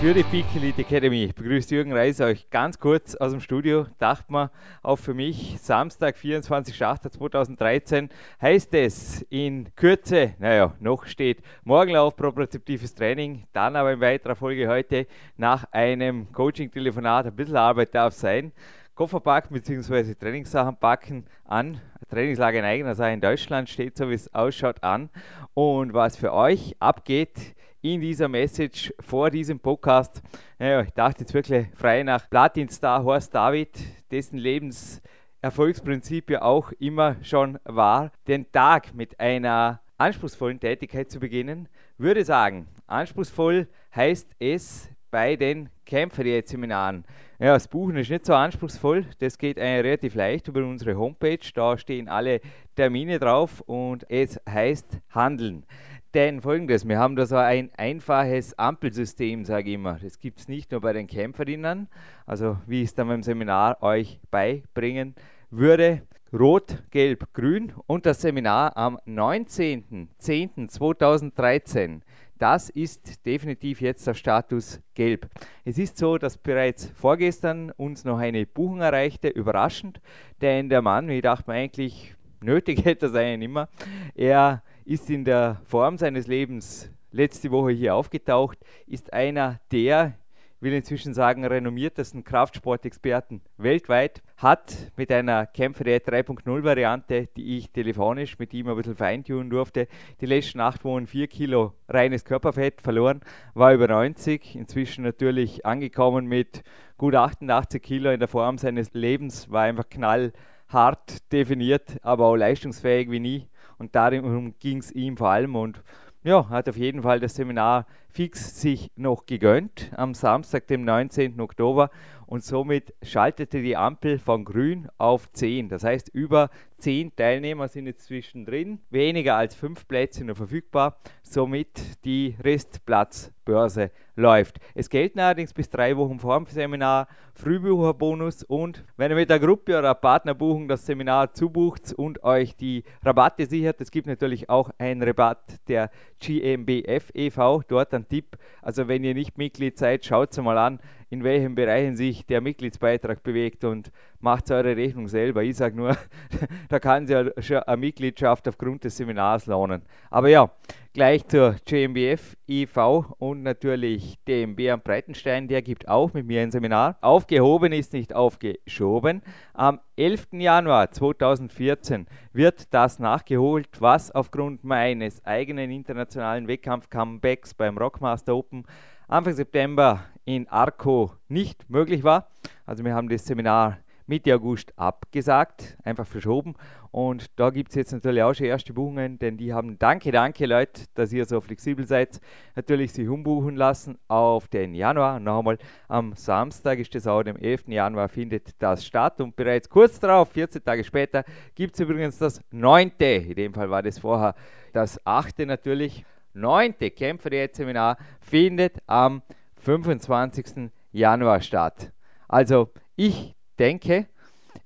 Für die Peak Elite Academy begrüßt Jürgen Reis euch ganz kurz aus dem Studio. Dachte man auch für mich, Samstag, 24.08.2013 heißt es in Kürze, naja, noch steht Morgenlauf, propriozeptives Training, dann aber in weiterer Folge heute nach einem Coaching-Telefonat, ein bisschen Arbeit darf sein. Koffer packen bzw. Trainingssachen packen an. Trainingslager in eigener Sache in Deutschland steht so wie es ausschaut an. Und was für euch abgeht, in dieser Message vor diesem Podcast. Naja, ich dachte jetzt wirklich frei nach Platinstar Horst David, dessen Lebenserfolgsprinzip ja auch immer schon war, den Tag mit einer anspruchsvollen Tätigkeit zu beginnen, würde sagen, anspruchsvoll heißt es bei den Kämpferdiät-Seminaren. Ja, das Buchen ist nicht so anspruchsvoll, das geht eigentlich relativ leicht über unsere Homepage, da stehen alle Termine drauf und es heißt Handeln. Denn folgendes, wir haben da so ein einfaches Ampelsystem, sage ich immer. Das gibt es nicht nur bei den Kämpferinnen, also wie ich es dann beim Seminar euch beibringen würde. Rot, Gelb, Grün und das Seminar am 19.10.2013. Das ist definitiv jetzt der Status Gelb. Es ist so, dass bereits vorgestern uns noch eine Buchung erreichte, überraschend, denn der Mann, ich dachte mir eigentlich, nötig hätte er sein immer, er ist in der Form seines Lebens letzte Woche hier aufgetaucht, ist einer der, will inzwischen sagen, renommiertesten Kraftsportexperten weltweit, hat mit einer Kämpferdiät 3.0 Variante, die ich telefonisch mit ihm ein bisschen feintunen durfte, die letzten acht Wochen 4 Kilo reines Körperfett verloren, war über 90, inzwischen natürlich angekommen mit gut 88 Kilo in der Form seines Lebens, war einfach knallhart definiert, aber auch leistungsfähig wie nie und darum ging es ihm vor allem und ja, hat auf jeden Fall das Seminar fix sich noch gegönnt am Samstag, dem 19. Oktober und somit schaltete die Ampel von grün auf 10. Das heißt, über 10 Teilnehmer sind jetzt zwischendrin, weniger als 5 Plätze noch verfügbar, somit die Restplatzbörse läuft. Es gelten allerdings bis drei Wochen vor dem Seminar Frühbucherbonus und wenn ihr mit der Gruppe oder Partnerbuchung das Seminar zubucht und euch die Rabatte sichert, es gibt natürlich auch einen Rabatt der GmbF e.V., dort ein Tipp, also wenn ihr nicht Mitglied seid, schaut es mal an, in welchen Bereichen sich der Mitgliedsbeitrag bewegt und macht eure Rechnung selber. Ich sage nur, da kann schon eine Mitgliedschaft aufgrund des Seminars lohnen. Aber ja, gleich zur GmbF e.V. und natürlich DMB am Breitenstein, der gibt auch mit mir ein Seminar. Aufgehoben ist nicht aufgeschoben. Am 11. Januar 2014 wird das nachgeholt, was aufgrund meines eigenen internationalen Wettkampf-Comebacks beim Rockmaster Open Anfang September in Arco nicht möglich war. Also wir haben das Seminar Mitte August abgesagt, einfach verschoben. Und da gibt es jetzt natürlich auch schon erste Buchungen, denn die haben, danke, danke Leute, dass ihr so flexibel seid, natürlich sich umbuchen lassen auf den Januar. Noch einmal am Samstag ist das auch, am 11. Januar findet das statt. Und bereits kurz darauf, 14 Tage später, gibt es übrigens das 9. In dem Fall war das vorher das 8. natürlich neunte Kämpferdiät-Seminar findet am 25. Januar statt. Also ich denke,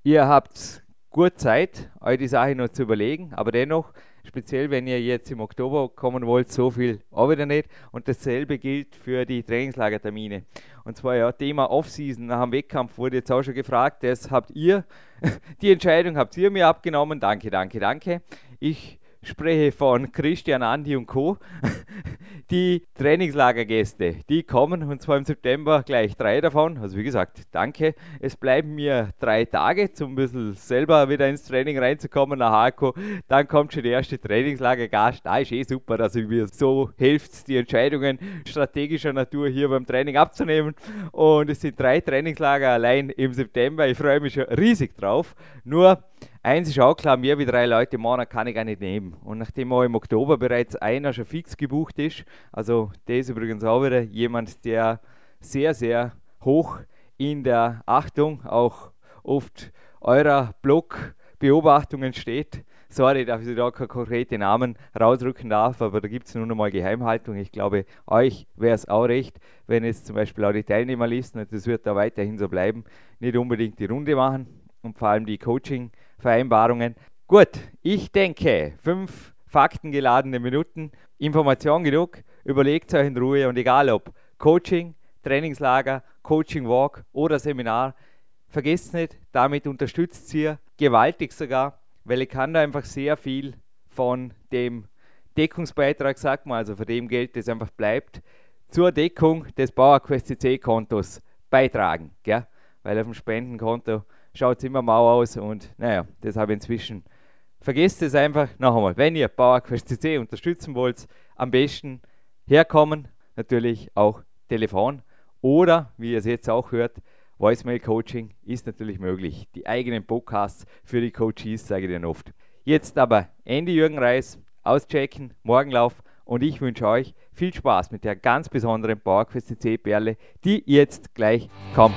ihr habt gut Zeit, euch die Sache noch zu überlegen, aber dennoch, speziell wenn ihr jetzt im Oktober kommen wollt, so viel auch wieder nicht. Und dasselbe gilt für die Trainingslagertermine. Und zwar ja, Thema Offseason nach dem Wettkampf wurde jetzt auch schon gefragt, das habt ihr, die Entscheidung habt ihr mir abgenommen. Danke, danke, danke. Ich spreche von Christian, Andi und Co. Die Trainingslagergäste, die kommen und zwar im September gleich drei davon. Also wie gesagt, danke. Es bleiben mir drei Tage, um ein bisschen selber wieder ins Training reinzukommen nach Harko. Dann kommt schon der erste Trainingslagergast. Da ist eh super, dass ihr mir so hilft, die Entscheidungen strategischer Natur hier beim Training abzunehmen. Und es sind drei Trainingslager allein im September. Ich freue mich schon riesig drauf. Nur Eins ist auch klar, mehr wie drei Leute im Monat kann ich gar nicht nehmen. Und nachdem auch im Oktober bereits einer schon fix gebucht ist, also der ist übrigens auch wieder jemand, der sehr, sehr hoch in der Achtung, auch oft eurer Blog-Beobachtungen steht. Sorry, dass ich da keine konkreten Namen rausrücken darf, aber da gibt es nun einmal Geheimhaltung. Ich glaube, euch wäre es auch recht, wenn es zum Beispiel auch die Teilnehmerlisten, und das wird da weiterhin so bleiben, nicht unbedingt die Runde machen und vor allem die Coaching-Vereinbarungen. Gut, ich denke, fünf faktengeladene Minuten, Information genug, überlegt euch in Ruhe und egal ob Coaching, Trainingslager, Coaching Walk oder Seminar, vergesst nicht, damit unterstützt ihr gewaltig sogar weil ich kann da einfach sehr viel von dem Deckungsbeitrag, sag mal, also von dem Geld, das einfach bleibt, zur Deckung des PowerQuest CC-Kontos beitragen. Gell? Weil auf dem Spendenkonto schaut es immer mau aus und naja, ich inzwischen. Vergesst es einfach noch einmal. Wenn ihr PowerQuest CC unterstützen wollt, am besten herkommen, natürlich auch Telefon oder, wie ihr es jetzt auch hört, Voicemail Coaching ist natürlich möglich. Die eigenen Podcasts für die Coaches sage ich dann oft. Jetzt aber Ende Jürgen Reis, auschecken, Morgenlauf und ich wünsche euch viel Spaß mit der ganz besonderen PowerQuest CC Perle, die jetzt gleich kommt.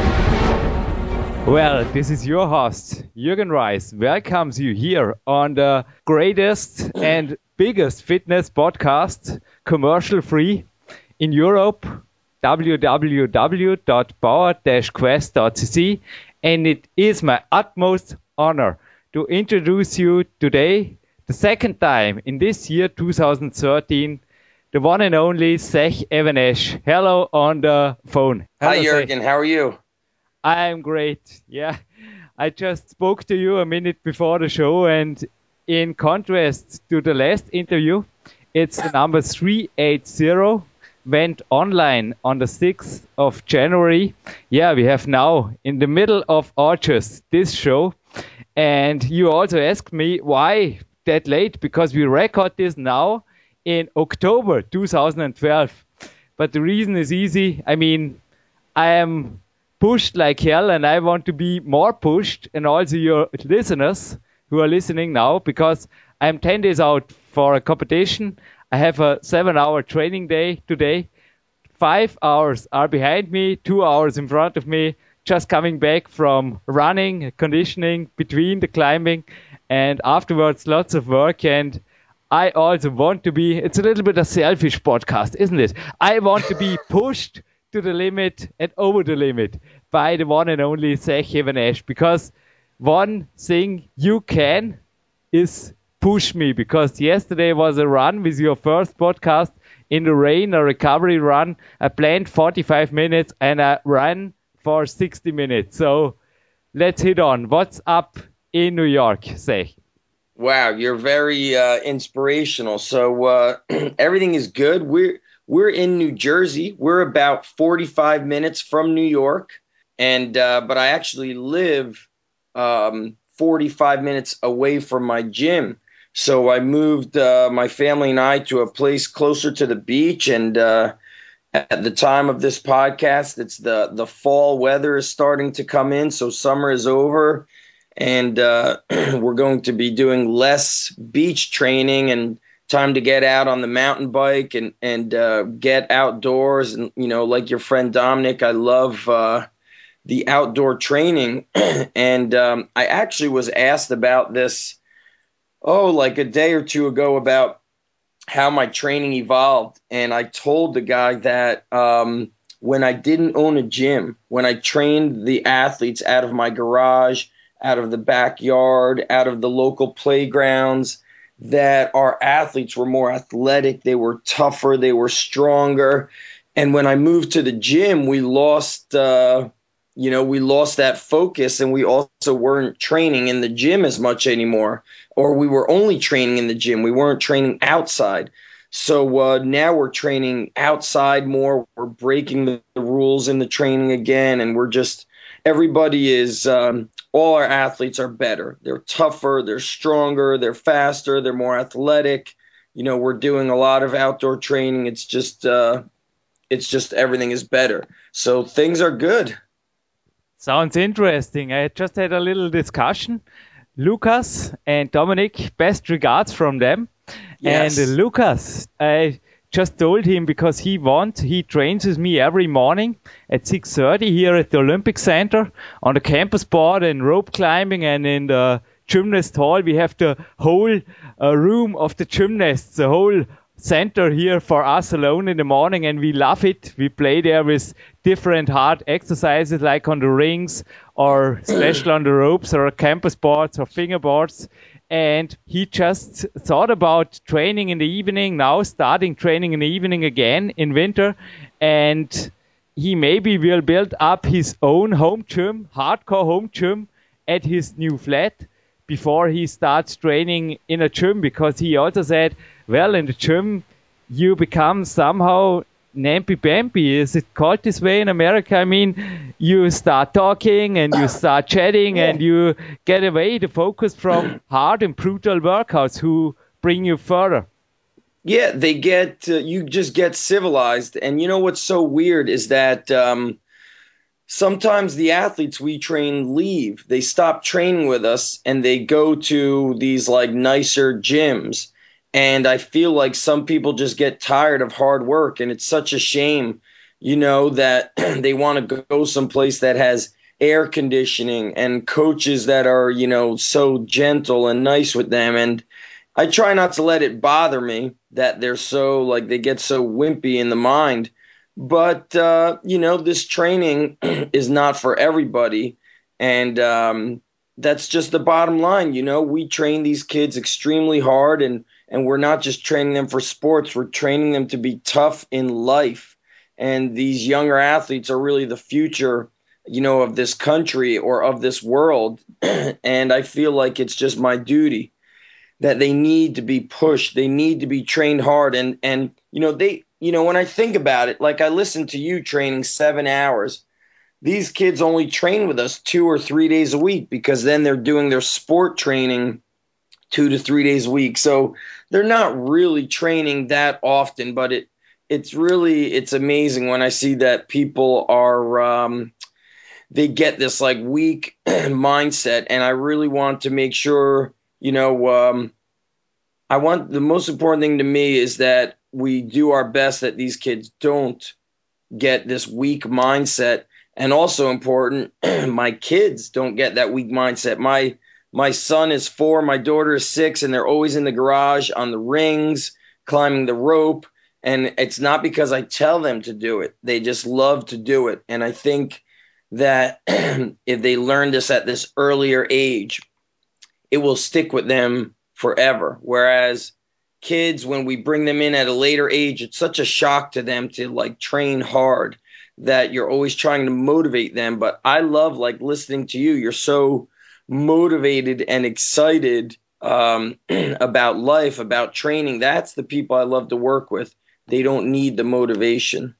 Well, this is your host, Jürgen Reis, welcomes you here on the greatest and biggest fitness podcast, commercial free in Europe, www.power-quest.cc. And it is my utmost honor to introduce you today, the second time in this year 2013, the one and only Zach Even-Esh. Hello on the phone. Hello, Hi, Jürgen. Zach. How are you? I'm great. Yeah. I just spoke to you a minute before the show, and in contrast to the last interview, it's the number 380 went online on the 6th of January. Yeah, we have now in the middle of August this show. And you also asked me why that late because we record this now in October 2012. But the reason is easy. I mean, I am pushed like hell, and I want to be more pushed, and also your listeners who are listening now, because I'm 10 days out for a competition. I have a seven hour training day today. Five hours are behind me, two hours in front of me, just coming back from running, conditioning between the climbing, and afterwards lots of work. And I also want to be, it's a little bit a selfish podcast, isn't it? I want to be pushed to the limit and over the limit by the one and only Zach Even-Esh because one thing you can is push me because yesterday was a run with your first podcast in the rain, a recovery run. I planned 45 minutes and I ran for 60 minutes. So let's hit on. What's up in New York, Zach? Wow, you're very uh, inspirational. So uh, everything is good. We're we're in New Jersey. We're about 45 minutes from New York, and uh, but I actually live um, 45 minutes away from my gym. So I moved uh, my family and I to a place closer to the beach, and uh, at the time of this podcast, it's the the fall weather is starting to come in, so summer is over, and uh, we're going to be doing less beach training and time to get out on the mountain bike and and uh, get outdoors and you know like your friend Dominic I love uh, the outdoor training. And um, I actually was asked about this oh like a day or two ago about how my training evolved. And I told the guy that um, when I didn't own a gym when I trained the athletes out of my garage out of the backyard out of the local playgrounds that our athletes were more athletic, they were tougher, they were stronger. And when I moved to the gym, we lost uh, you know, we lost that focus and we also weren't training in the gym as much anymore, or we were only training in the gym. We weren't training outside. So uh, now we're training outside more. We're breaking the, the, rules in the training again, and we're just everybody is um, all our athletes are better. They're tougher, they're stronger, they're faster, they're more athletic. You know, we're doing a lot of outdoor training. It's just uh, it's just everything is better. So things are good. Sounds interesting. I just had a little discussion. Lucas and Dominic, best regards from them. Yes. And Lucas, I just told him because he wants, he trains with me every morning at 6.30 here at the Olympic Center on the campus board and rope climbing and in the gymnast hall. We have the whole uh, room of the gymnasts, the whole center here for us alone in the morning and we love it. We play there with different hard exercises like on the rings or special on the ropes or campus boards or fingerboards. And he just thought about training in the evening, now starting training in the evening again in winter. And he maybe will build up his own home gym, hardcore home gym at his new flat before he starts training in a gym because he also said well, in the gym, you become somehow nampy bamby. Is it called this way in America? I mean, you start talking and you start chatting and you get away the focus from hard and brutal workouts who bring you further. Yeah, they get uh, you just get civilized, and you know what's so weird is that um, sometimes the athletes we train leave. They stop training with us and they go to these like nicer gyms and I feel like some people just get tired of hard work. And it's such a shame, you know, that they want to go someplace that has air conditioning and coaches that are, you know, so gentle and nice with them. And I try not to let it bother me that they're so, like, they get so wimpy in the mind. But, uh, you know, this training is not for everybody. And, um, that's just the bottom line. You know, we train these kids extremely hard and and we're not just training them for sports we're training them to be tough in life. And these younger athletes are really the future you know of this country or of this world. And i feel like it's just my duty that they need to be pushed they need to be trained hard. And and you know they you know when i think about it like i listen to you training 7 hours. These kids only train with us 2 or 3 days a week because then they're doing their sport training 2 to 3 days a week. So they're not really training that often, but it it's really it's amazing when I see that people are um, they get this like weak mindset, and I really want to make sure you know um, I want the most important thing to me is that we do our best that these kids don't get this weak mindset. And also important my kids don't get that weak mindset. My my son is four, my daughter is six, and they're always in the garage on the rings, climbing the rope. And it's not because I tell them to do it, they just love to do it. And I think that if they learn this at this earlier age, it will stick with them forever. Whereas kids, when we bring them in at a later age, it's such a shock to them to like train hard that you're always trying to motivate them. But I love like listening to you. You're so motivated and excited um, about life, about training. That's the people I love to work with. They don't need the motivation.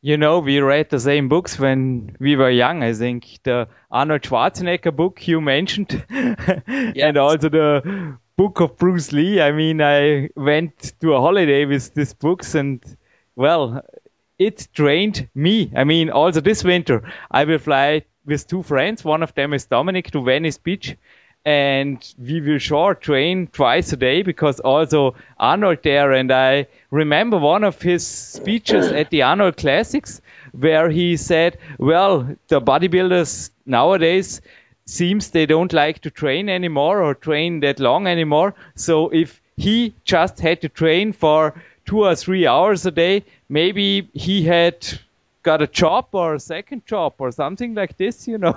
You know, we read the same books when we were young. I think the Arnold Schwarzenegger book you mentioned, yes. and also the book of Bruce Lee. I mean, I went to a holiday with these books, and well, it trained me. I mean, also this winter, I will fly with two friends. One of them is Dominic to Venice Beach. And we will sure train twice a day because also Arnold there. And I remember one of his speeches at the Arnold Classics where he said, well, the bodybuilders nowadays seems they don't like to train anymore or train that long anymore. So if he just had to train for two or three hours a day, maybe he had got a job or a second job or something like this, you know,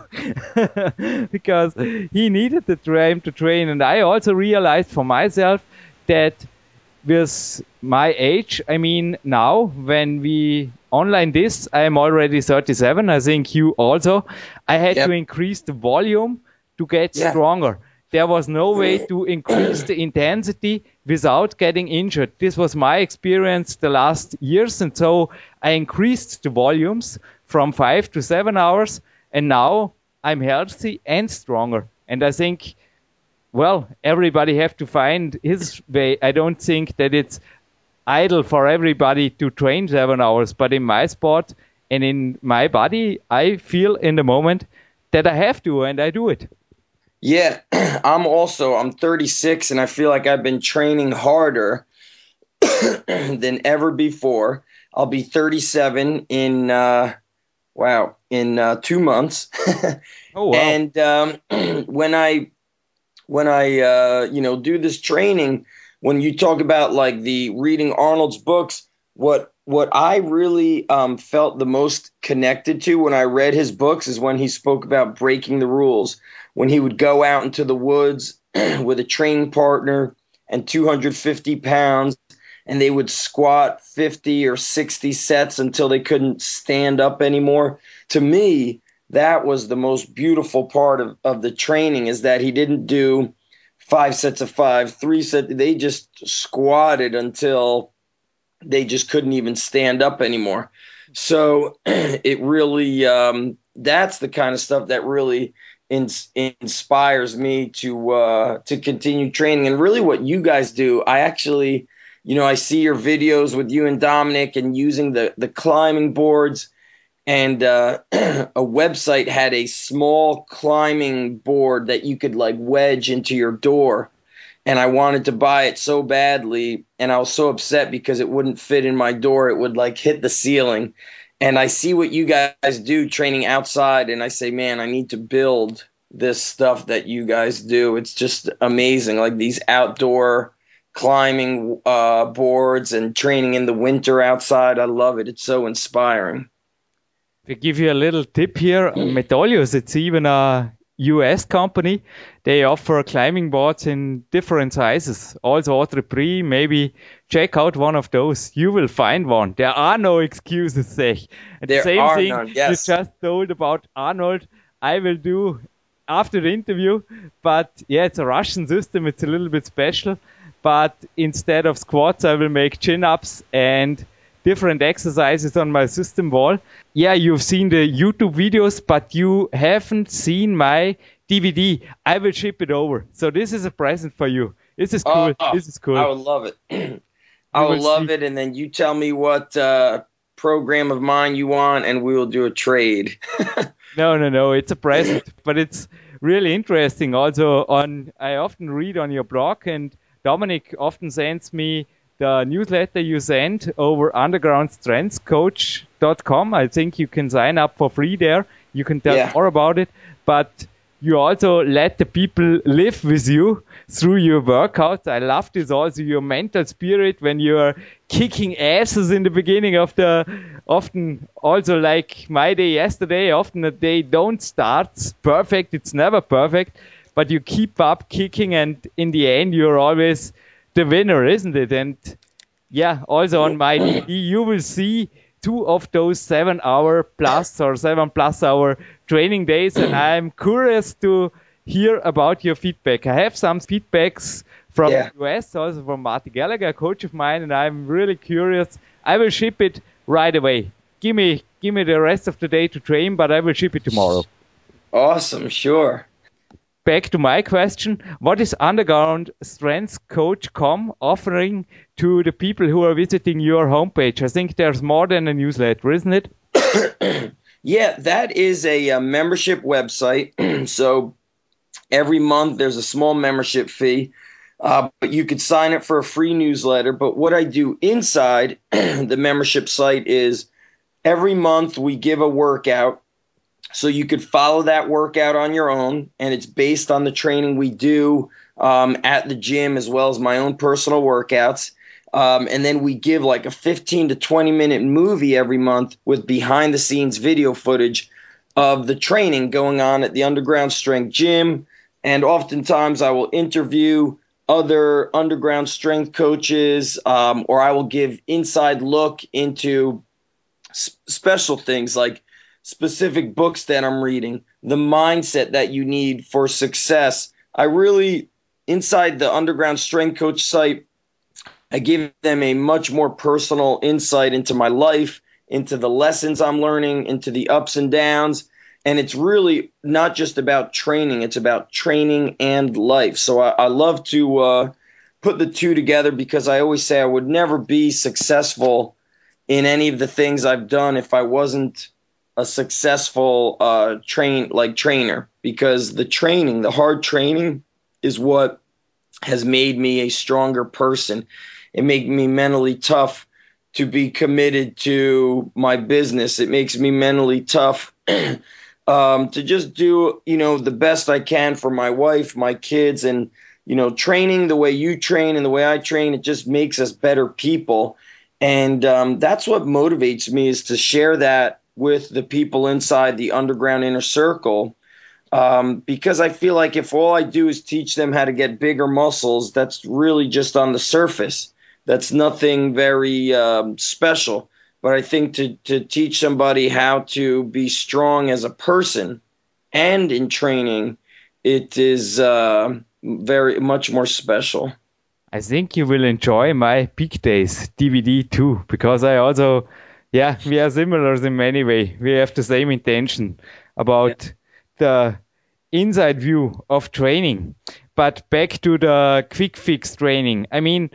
because he needed the time to train. And I also realized for myself that with my age, I mean, now when we online this, I am already 37. I think you also. I had Yep. to increase the volume to get Yeah. stronger. There was no way to increase the intensity without getting injured. This was my experience the last years, and so I increased the volumes from five to seven hours, and now I'm healthy and stronger. And I think well, everybody have to find his way. I don't think that it's idle for everybody to train seven hours, but in my sport and in my body, I feel in the moment that I have to, and I do it. Yeah, I'm also I'm 36 and I feel like I've been training harder than ever before. I'll be 37 in uh wow, in uh 2 months. Oh wow! And um when I when I uh you know do this training when you talk about like the reading Arnold's books what what I really um, felt the most connected to when I read his books is when he spoke about breaking the rules. When he would go out into the woods with a training partner and 250 pounds, and they would squat 50 or 60 sets until they couldn't stand up anymore. To me, that was the most beautiful part of, of the training is that he didn't do five sets of five, three sets. They just squatted until they just couldn't even stand up anymore. So it really, um, that's the kind of stuff that really ins- inspires me to uh, to continue training. And really, what you guys do, I actually, you know, I see your videos with you and Dominic and using the the climbing boards. And uh, a website had a small climbing board that you could like wedge into your door and I wanted to buy it so badly, and I was so upset because it wouldn't fit in my door. It would like hit the ceiling. And I see what you guys do training outside, and I say, man, I need to build this stuff that you guys do. It's just amazing, like these outdoor climbing uh, boards and training in the winter outside. I love it. It's so inspiring. To give you a little tip here, Metolius, it's even a US company. They offer climbing boards in different sizes. Also, Entre-Prises, maybe check out one of those. You will find one. There are no excuses, Zach. And There same are thing none, yes. you just told about Arnold, I will do after the interview. But yeah, it's a Russian system. It's a little bit special. But instead of squats, I will make chin ups and different exercises on my system wall. Yeah, you've seen the YouTube videos, but you haven't seen my DVD. I will ship it over. So this is a present for you. This is cool. Oh, this is cool. I would love it. I would will love see. it, and then you tell me what uh, program of mine you want, and we will do a trade. No, no, no. It's a present, but it's really interesting. Also, on I often read on your blog, and Dominic often sends me the newsletter you send over undergroundstrengthcoach.com. I think you can sign up for free there. You can tell Yeah. more about it, but you also let the people live with you through your workouts. I love this also your mental spirit when you're kicking asses in the beginning of the often also like my day yesterday, often the day don't start perfect, it's never perfect, but you keep up kicking and in the end you're always the winner, isn't it? And yeah, also on my DVD you will see two of those seven hour plus or seven plus hour training days and I'm curious to hear about your feedback. I have some feedbacks from Yeah. the US, also from Marty Gallagher, a coach of mine, and I'm really curious. I will ship it right away. Give me give me the rest of the day to train, but I will ship it tomorrow. awesome, sure. Back to my question. What is Underground Strength Coach.com offering to the people who are visiting your homepage? I think there's more than a newsletter, isn't it? Yeah, that is a, uh membership website. so every month there's a small membership fee, uh, but you could sign up for a free newsletter. But what I do inside the membership site is every month we give a workout. So you could follow that workout on your own, and it's based on the training we do um, at the gym as well as my own personal workouts. Um, and then we give like a 15 to 20 minute movie every month with behind the scenes video footage of the training going on at the underground strength gym. And oftentimes I will interview other underground strength coaches um, or I will give inside look into special things like specific books that I'm reading, the mindset that you need for success. I really, inside the Underground Strength Coach site, I give them a much more personal insight into my life, into the lessons I'm learning, into the ups and downs. And it's really not just about training, it's about training and life. So I, I love to uh, put the two together because I always say I would never be successful in any of the things I've done if I wasn't a successful uh, train like trainer because the training, the hard training, is what has made me a stronger person. It made me mentally tough to be committed to my business. It makes me mentally tough um, to just do you know the best I can for my wife, my kids, and you know training the way you train and the way I train. It just makes us better people, and um, that's what motivates me is to share that with the people inside the underground inner circle. Um, because I feel like if all I do is teach them how to get bigger muscles, that's really just on the surface. That's nothing very um, special. But I think to, to teach somebody how to be strong as a person and in training, it is uh, very much more special. I think you will enjoy my Peak Days DVD too, because I also yeah, we are similar in many ways. We have the same intention about yeah. the inside view of training. But back to the quick fix training. I mean,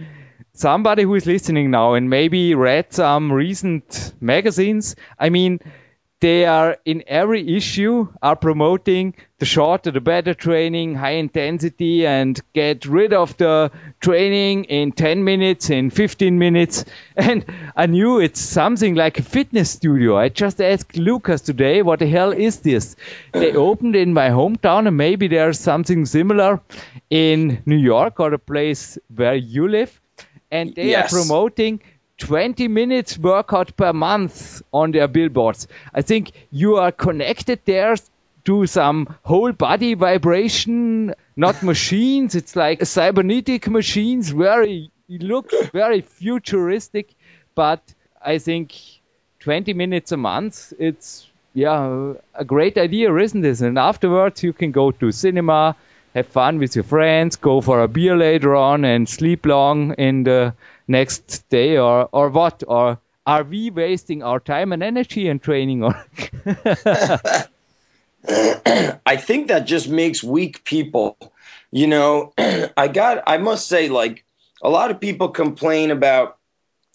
somebody who is listening now and maybe read some recent magazines, I mean, they are in every issue are promoting the shorter the better training high intensity and get rid of the training in 10 minutes in 15 minutes and i knew it's something like a fitness studio i just asked lucas today what the hell is this they opened in my hometown and maybe there's something similar in new york or the place where you live and they yes. are promoting 20 minutes workout per month on their billboards. I think you are connected there to some whole body vibration, not machines. It's like cybernetic machines, very looks very futuristic, but I think 20 minutes a month, it's yeah, a great idea, isn't it? And afterwards you can go to cinema, have fun with your friends, go for a beer later on and sleep long in the next day or or what or are we wasting our time and energy in training or I think that just makes weak people. You know, I got I must say like a lot of people complain about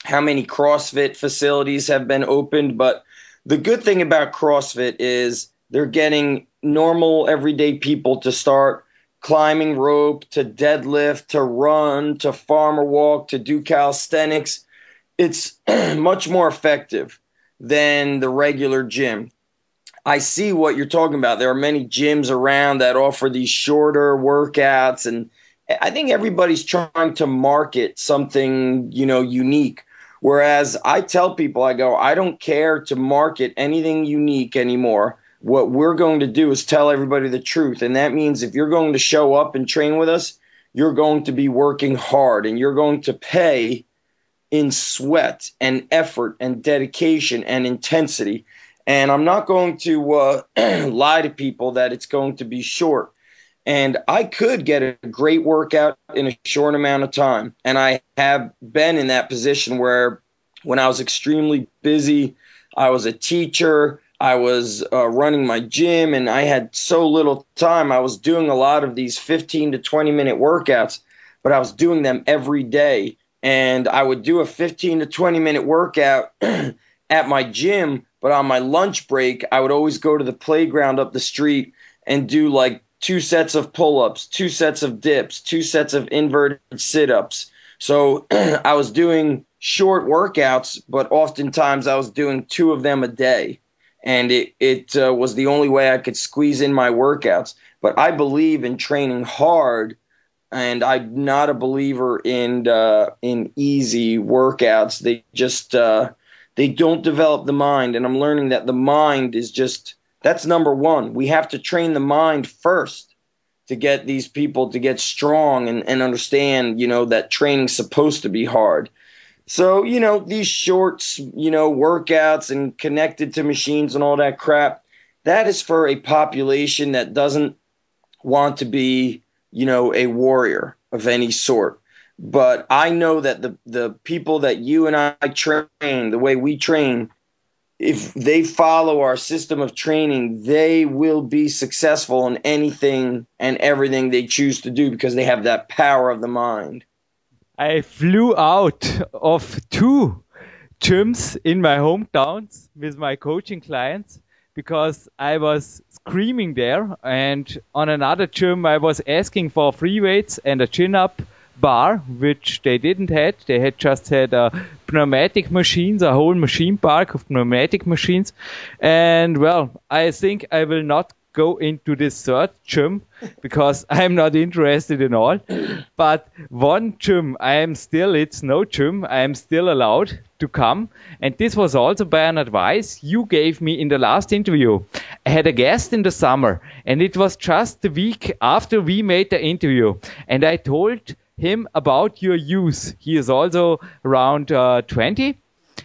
how many CrossFit facilities have been opened, but the good thing about CrossFit is they're getting normal everyday people to start climbing rope to deadlift to run to farmer walk to do calisthenics. It's much more effective than the regular gym. I see what you're talking about. There are many gyms around that offer these shorter workouts and I think everybody's trying to market something, you know, unique. Whereas I tell people I go, I don't care to market anything unique anymore what we're going to do is tell everybody the truth. And that means if you're going to show up and train with us, you're going to be working hard and you're going to pay in sweat and effort and dedication and intensity. And I'm not going to uh, lie to people that it's going to be short. And I could get a great workout in a short amount of time. And I have been in that position where when I was extremely busy, I was a teacher, I was uh, running my gym and I had so little time. I was doing a lot of these 15 to 20 minute workouts, but I was doing them every day. And I would do a 15 to 20 minute workout at my gym, but on my lunch break, I would always go to the playground up the street and do like two sets of pull ups, two sets of dips, two sets of inverted sit ups. So I was doing short workouts, but oftentimes I was doing two of them a day and it it uh, was the only way I could squeeze in my workouts. But I believe in training hard, and I'm not a believer in uh, in easy workouts. They just uh, they don't develop the mind, and I'm learning that the mind is just that's number one. We have to train the mind first to get these people to get strong and, and understand, you know, that training's supposed to be hard. So, you know, these shorts, you know, workouts and connected to machines and all that crap, that is for a population that doesn't want to be, you know, a warrior of any sort. But I know that the, the people that you and I train, the way we train, if they follow our system of training, they will be successful in anything and everything they choose to do because they have that power of the mind. I flew out of two gyms in my hometowns with my coaching clients because I was screaming there and on another gym I was asking for free weights and a chin up bar, which they didn't had. They had just had uh, pneumatic machines, a whole machine park of pneumatic machines. And well, I think I will not go into this third gym because I'm not interested in all. But one gym, I am still, it's no gym, I am still allowed to come. And this was also by an advice you gave me in the last interview. I had a guest in the summer and it was just the week after we made the interview. And I told him about your youth. He is also around uh, 20.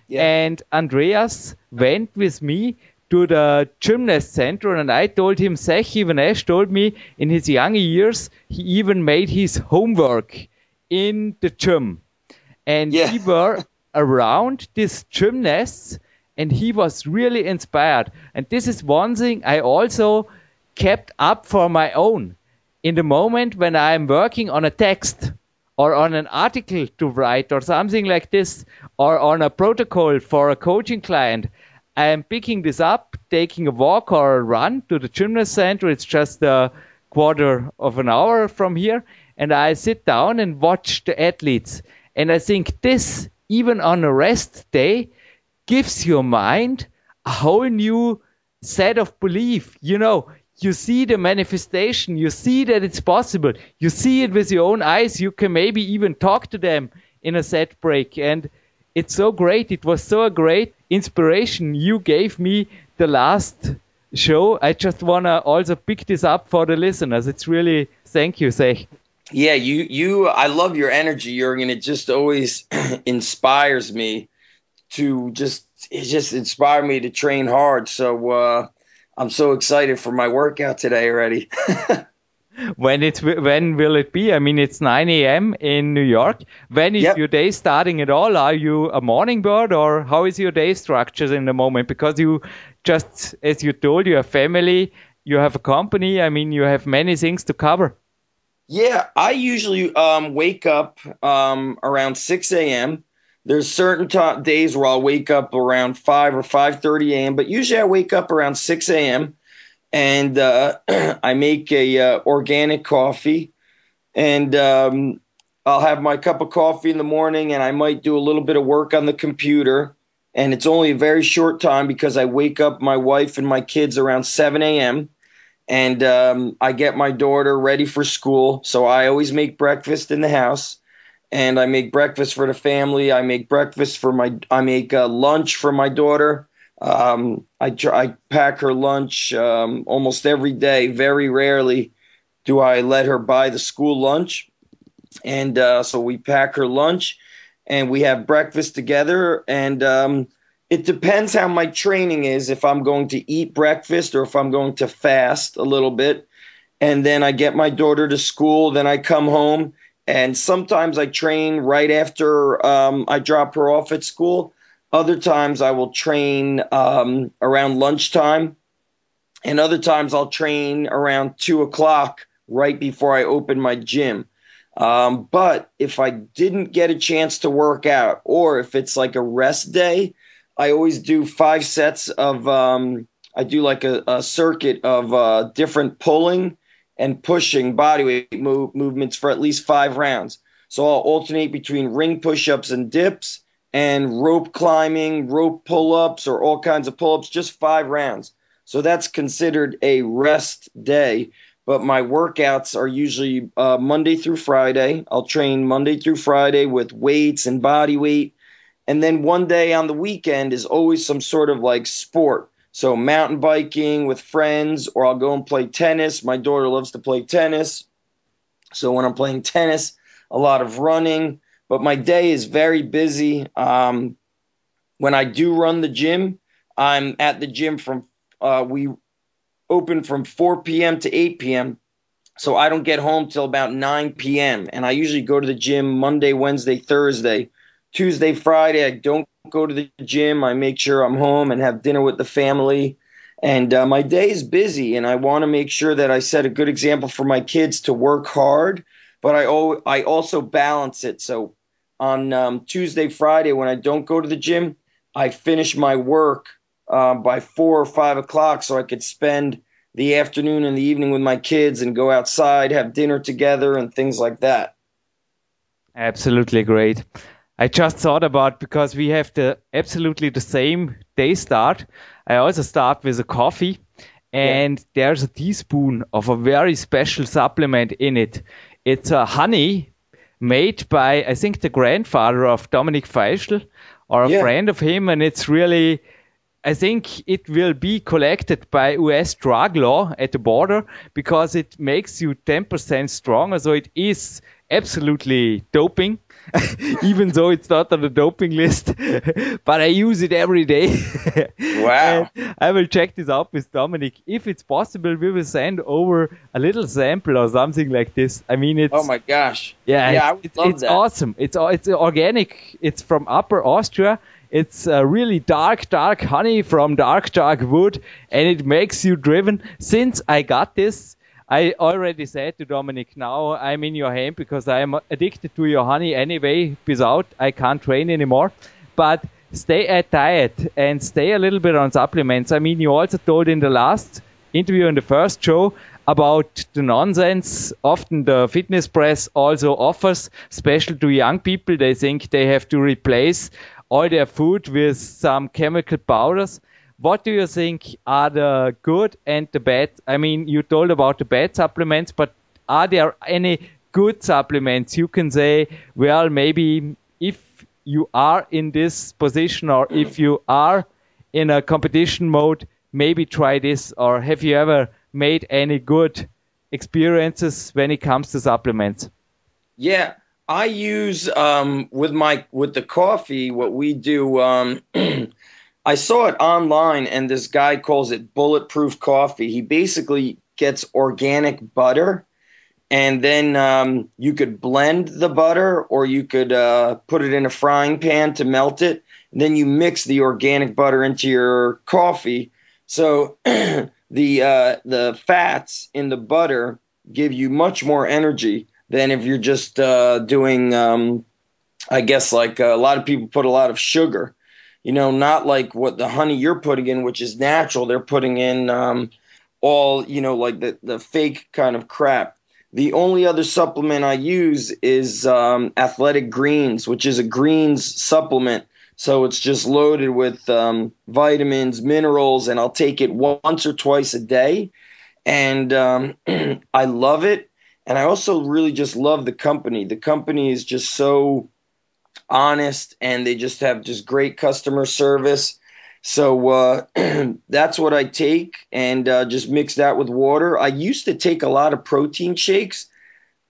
Yeah. And Andreas went with me to the gymnast center and I told him, Zach Even-Esh told me in his young years, he even made his homework in the gym. And yeah. he were around this gymnasts and he was really inspired. And this is one thing I also kept up for my own. In the moment when I am working on a text, or on an article to write or something like this or on a protocol for a coaching client, I am picking this up, taking a walk or a run to the gymnast center. It's just a quarter of an hour from here. And I sit down and watch the athletes. And I think this, even on a rest day, gives your mind a whole new set of belief. You know, you see the manifestation, you see that it's possible, you see it with your own eyes, you can maybe even talk to them in a set break. And it's so great. It was so a great inspiration you gave me the last show. I just want to also pick this up for the listeners. It's really, thank you, Zach. Yeah, you, you, I love your energy, Jurgen. It just always inspires me to just, it just inspired me to train hard. So, uh, I'm so excited for my workout today already. when it's when will it be? I mean, it's 9 a.m. in New York. When is yep. your day starting at all? Are you a morning bird, or how is your day structured in the moment? Because you just, as you told, you have family, you have a company. I mean, you have many things to cover. Yeah, I usually um, wake up um, around 6 a.m there's certain t- days where I'll wake up around five or five thirty a.m., but usually I wake up around six a.m. and uh, I make a uh, organic coffee, and um, I'll have my cup of coffee in the morning, and I might do a little bit of work on the computer, and it's only a very short time because I wake up my wife and my kids around seven a.m. And um, I get my daughter ready for school, so I always make breakfast in the house and I make breakfast for the family. I make breakfast for my. I make uh, lunch for my daughter. Um, I I pack her lunch um, almost every day. Very rarely do I let her buy the school lunch, and uh, so we pack her lunch, and we have breakfast together. And um, it depends how my training is. If I'm going to eat breakfast or if I'm going to fast a little bit, and then I get my daughter to school. Then I come home and sometimes I train right after um, I drop her off at school. Other times I will train um, around lunchtime. And other times I'll train around two o'clock right before I open my gym. Um, but if I didn't get a chance to work out, or if it's like a rest day, I always do five sets of, um, I do like a, a circuit of uh, different pulling and pushing bodyweight move, movements for at least five rounds. So I'll alternate between ring push ups and dips and rope climbing, rope pull ups, or all kinds of pull ups, just five rounds. So that's considered a rest day. But my workouts are usually uh, Monday through Friday. I'll train Monday through Friday with weights and body weight. And then one day on the weekend is always some sort of like sport. So mountain biking with friends, or I'll go and play tennis. My daughter loves to play tennis. So when I'm playing tennis, a lot of running. but my day is very busy. Um, when I do run the gym, I'm at the gym from uh, we open from 4 p.m. to 8 p.m. So I don't get home till about 9 p.m. And I usually go to the gym Monday, Wednesday, Thursday. Tuesday, Friday, I don't go to the gym. I make sure I'm home and have dinner with the family. And uh, my day is busy, and I want to make sure that I set a good example for my kids to work hard, but I, o- I also balance it. So on um, Tuesday, Friday, when I don't go to the gym, I finish my work uh, by four or five o'clock so I could spend the afternoon and the evening with my kids and go outside, have dinner together, and things like that. Absolutely great. I just thought about because we have the absolutely the same day start. I also start with a coffee, and yeah. there's a teaspoon of a very special supplement in it. It's a honey made by I think the grandfather of Dominic Feischl or a yeah. friend of him, and it's really. I think it will be collected by US drug law at the border because it makes you 10% stronger. So it is absolutely doping even though it's not on the doping list. but I use it every day. wow. I will check this out with Dominic. If it's possible, we will send over a little sample or something like this. I mean, it's. Oh my gosh. Yeah, yeah it's, it's, it's awesome. It's it's organic. It's from Upper Austria. It's uh, really dark, dark honey from dark, dark wood, and it makes you driven. Since I got this, I already said to Dominic, now I'm in your hand because I'm addicted to your honey anyway. Without, I can't train anymore. But stay at diet and stay a little bit on supplements. I mean, you also told in the last interview in the first show about the nonsense often the fitness press also offers, especially to young people. They think they have to replace all their food with some chemical powders what do you think are the good and the bad? I mean, you told about the bad supplements, but are there any good supplements you can say, well, maybe if you are in this position or if you are in a competition mode, maybe try this? Or have you ever made any good experiences when it comes to supplements? Yeah, I use um, with my with the coffee. What we do, um, I saw it online, and this guy calls it bulletproof coffee. He basically gets organic butter, and then um, you could blend the butter, or you could uh, put it in a frying pan to melt it. And then you mix the organic butter into your coffee. So the uh, the fats in the butter give you much more energy than if you're just uh, doing. Um, I guess like a lot of people put a lot of sugar you know, not like what the honey you're putting in, which is natural. They're putting in um, all, you know, like the, the fake kind of crap. The only other supplement I use is um, Athletic Greens, which is a greens supplement. So it's just loaded with um, vitamins, minerals, and I'll take it once or twice a day. And um, I love it. And I also really just love the company. The company is just so honest and they just have just great customer service. So uh, that's what I take and uh, just mix that with water. I used to take a lot of protein shakes,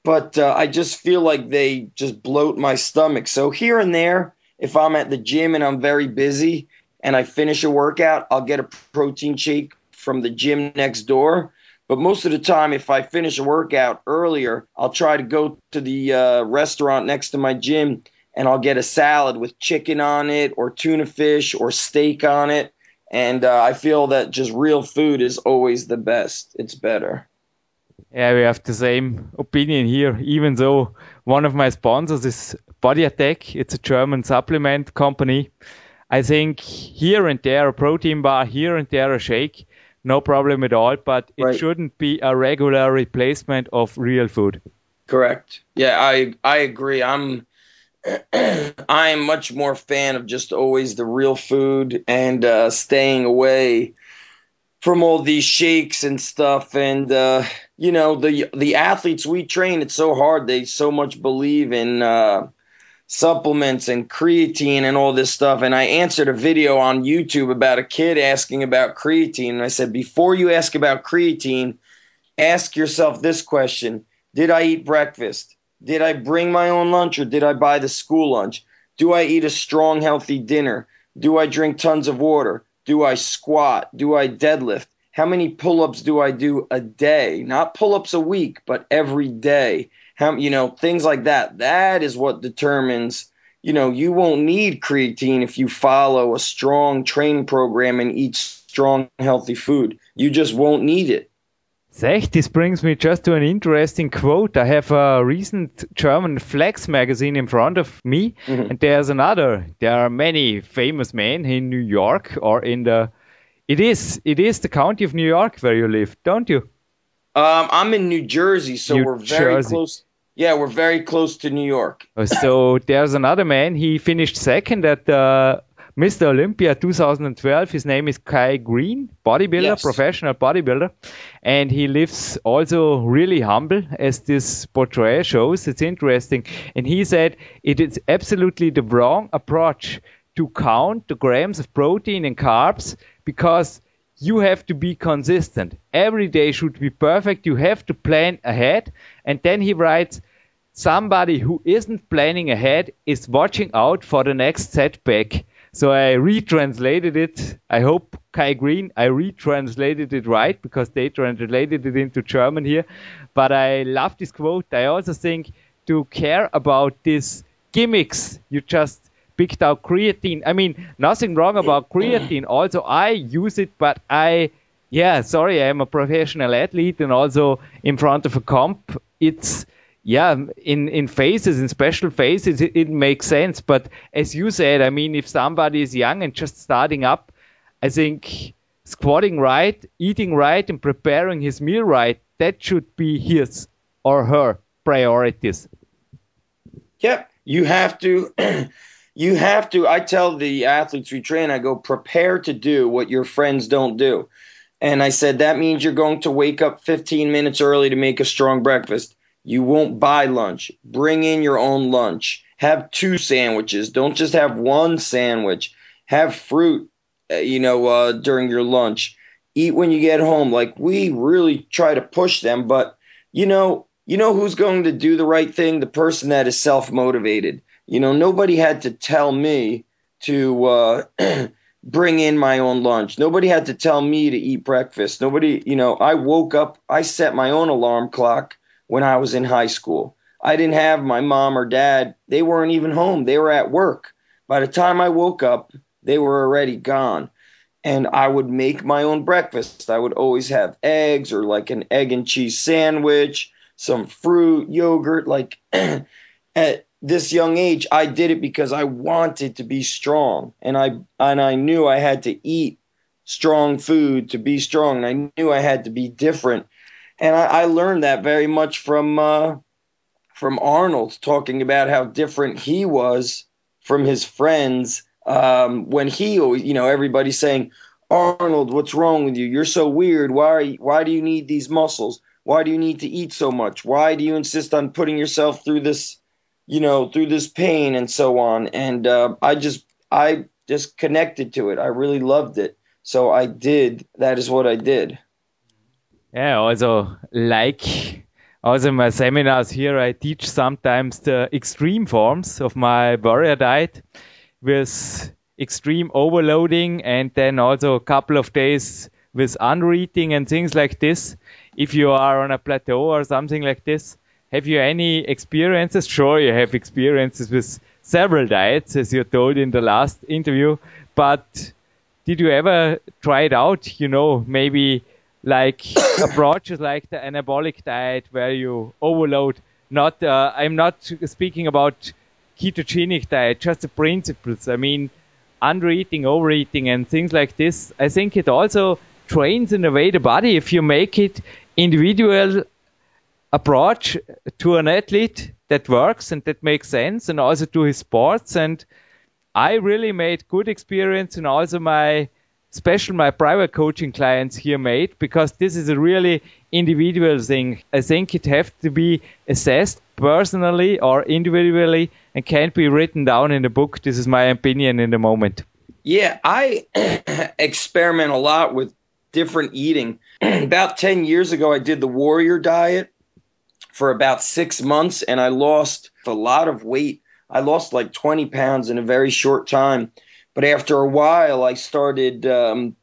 but uh, I just feel like they just bloat my stomach. So here and there, if I'm at the gym and I'm very busy and I finish a workout, I'll get a protein shake from the gym next door. But most of the time, if I finish a workout earlier, I'll try to go to the uh, restaurant next to my gym and I'll get a salad with chicken on it or tuna fish or steak on it. And uh, I feel that just real food is always the best. It's better. Yeah, we have the same opinion here, even though one of my sponsors is Body Attack. It's a German supplement company. I think here and there a protein bar, here and there a shake, no problem at all, but it right. shouldn't be a regular replacement of real food. Correct. Yeah, I I agree. I'm I'm much more fan of just always the real food and uh, staying away from all these shakes and stuff. And uh, you know, the the athletes we train, it's so hard. They so much believe in uh, supplements and creatine and all this stuff. And I answered a video on YouTube about a kid asking about creatine, and I said, before you ask about creatine, ask yourself this question: Did I eat breakfast? Did I bring my own lunch or did I buy the school lunch? Do I eat a strong, healthy dinner? Do I drink tons of water? Do I squat? Do I deadlift? How many pull ups do I do a day? Not pull ups a week, but every day. How, you know, things like that. That is what determines, you know, you won't need creatine if you follow a strong training program and eat strong, healthy food. You just won't need it. Zach, this brings me just to an interesting quote. I have a recent German Flex magazine in front of me, mm-hmm. and there's another. There are many famous men in New York or in the. It is it is the county of New York where you live, don't you? Um, I'm in New Jersey, so New we're very Jersey. close. Yeah, we're very close to New York. Oh, so there's another man. He finished second at the Mr. Olympia 2012. His name is Kai Greene, bodybuilder, yes. professional bodybuilder, and he lives also really humble, as this portrait shows. It's interesting, and he said it is absolutely the wrong approach to count the grams of protein and carbs because you have to be consistent. Every day should be perfect. You have to plan ahead. And then he writes, somebody who isn't planning ahead is watching out for the next setback. So I retranslated it. I hope Kai Greene, I retranslated it right because they translated it into German here. But I love this quote. I also think to care about these gimmicks you just picked out creatine. I mean, nothing wrong about creatine. Also, I use it, but I, yeah, sorry, I'm a professional athlete and also in front of a comp, it's yeah, in, in phases, in special phases, it, it, makes sense. But as you said, I mean, if somebody is young and just starting up, I think squatting right, eating right, and preparing his meal right, that should be his or her priorities. Yep, you have to. you have to. I tell the athletes we train, I go, prepare to do what your friends don't do. And I said, that means you're going to wake up 15 minutes early to make a strong breakfast you won't buy lunch. Bring in your own lunch. Have two sandwiches. Don't just have one sandwich. Have fruit, uh, you know, uh, during your lunch. Eat when you get home. Like we really try to push them, but you know, you know who's going to do the right thing? The person that is self motivated. You know, nobody had to tell me to uh, bring in my own lunch. Nobody had to tell me to eat breakfast. Nobody, you know, I woke up, I set my own alarm clock when I was in high school. I didn't have my mom or dad. They weren't even home. They were at work. By the time I woke up, they were already gone. And I would make my own breakfast. I would always have eggs or like an egg and cheese sandwich, some fruit, yogurt. Like at this young age, I did it because I wanted to be strong. And I and I knew I had to eat strong food to be strong. And I knew I had to be different and I, I learned that very much from uh, from Arnold talking about how different he was from his friends um, when he, you know, everybody saying, Arnold, what's wrong with you? You're so weird. Why are you, why do you need these muscles? Why do you need to eat so much? Why do you insist on putting yourself through this, you know, through this pain and so on? And uh, I just I just connected to it. I really loved it. So I did. That is what I did. Yeah, also like also in my seminars here, I teach sometimes the extreme forms of my warrior diet with extreme overloading and then also a couple of days with undereating and things like this. If you are on a plateau or something like this, have you any experiences? Sure, you have experiences with several diets, as you told in the last interview, but did you ever try it out? You know, maybe like approaches like the anabolic diet where you overload not uh, i'm not speaking about ketogenic diet just the principles. I mean undereating overeating and things like this. I think it also trains in a way the body. If you make it individual approach to an athlete that works and that makes sense and also to his sports and i really made good experience and also my special my private coaching clients here made because this is a really individual thing. I think it has to be assessed personally or individually and can't be written down in a book. This is my opinion in the moment. Yeah, I experiment a lot with different eating. About 10 years ago, I did the warrior diet. for about six months and I lost a lot of weight. I lost like 20 pounds in a very short time. But after a while, I started um,